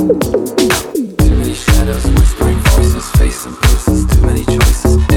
Too many shadows, whispering voices, facing places, too many choices.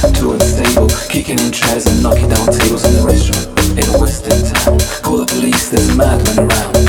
Too unstable, kicking in chairs and knocking down tables in the restaurant. In a western town, call the police, there's a madman around.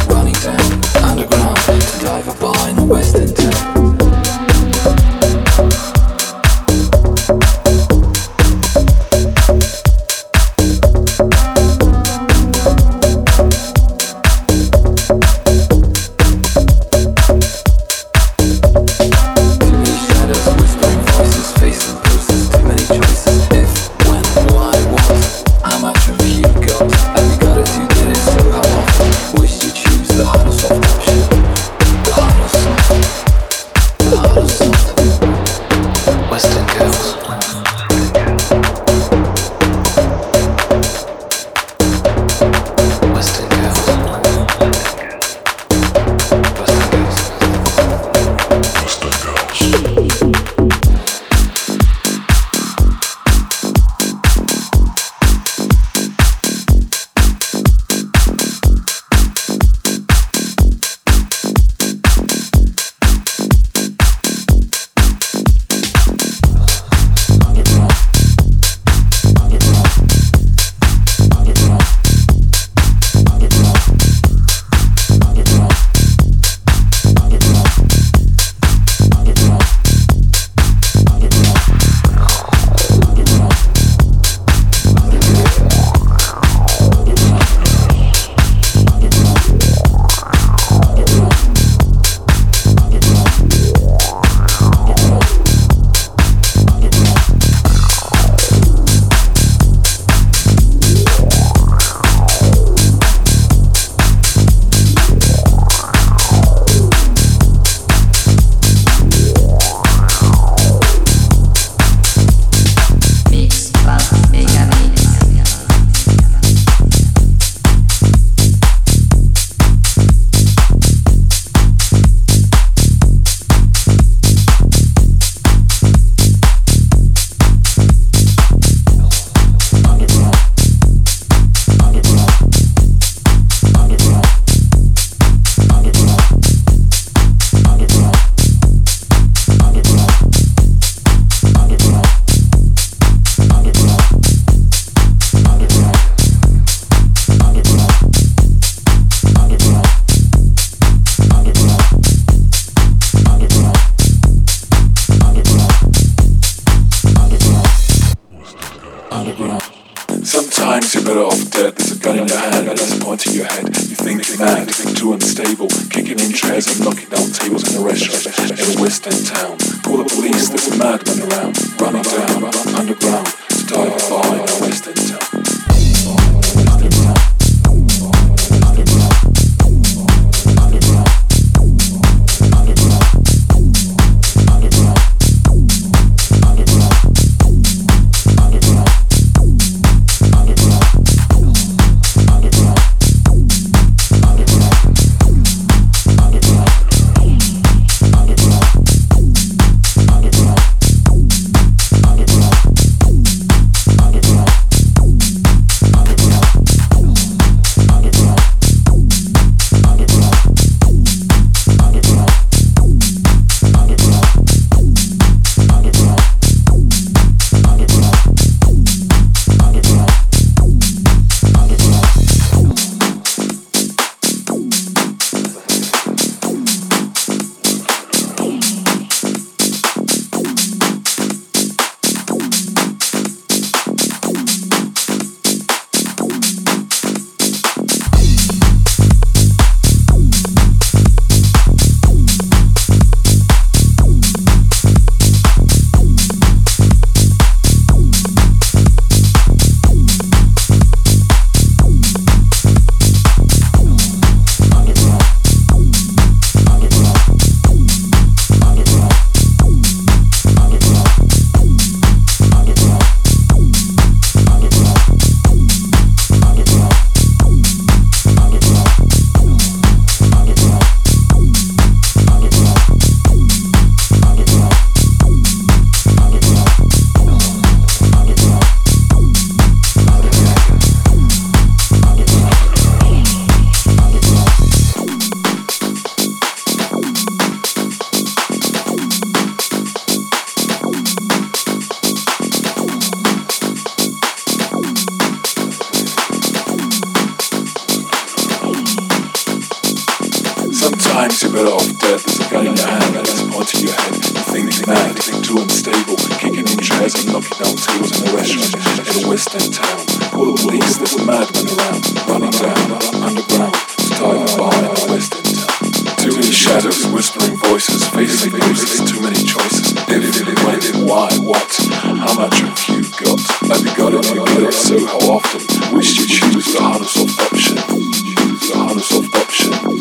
time, better off death Pointing your hand, and it's onto your head. Thinking mad, too unstable, kicking in chairs and knocking down tables in a restaurant in a western town. Call the police, there's a madman around, running down underground, tied bar in a western town. Too many shadows, whispering voices, facing faces, too many choices. Did it? If, when, why, what, how much have you got? Have you got it? Have you got it? So how often? Wish you choose the hardest of option. Choose the hardest of option.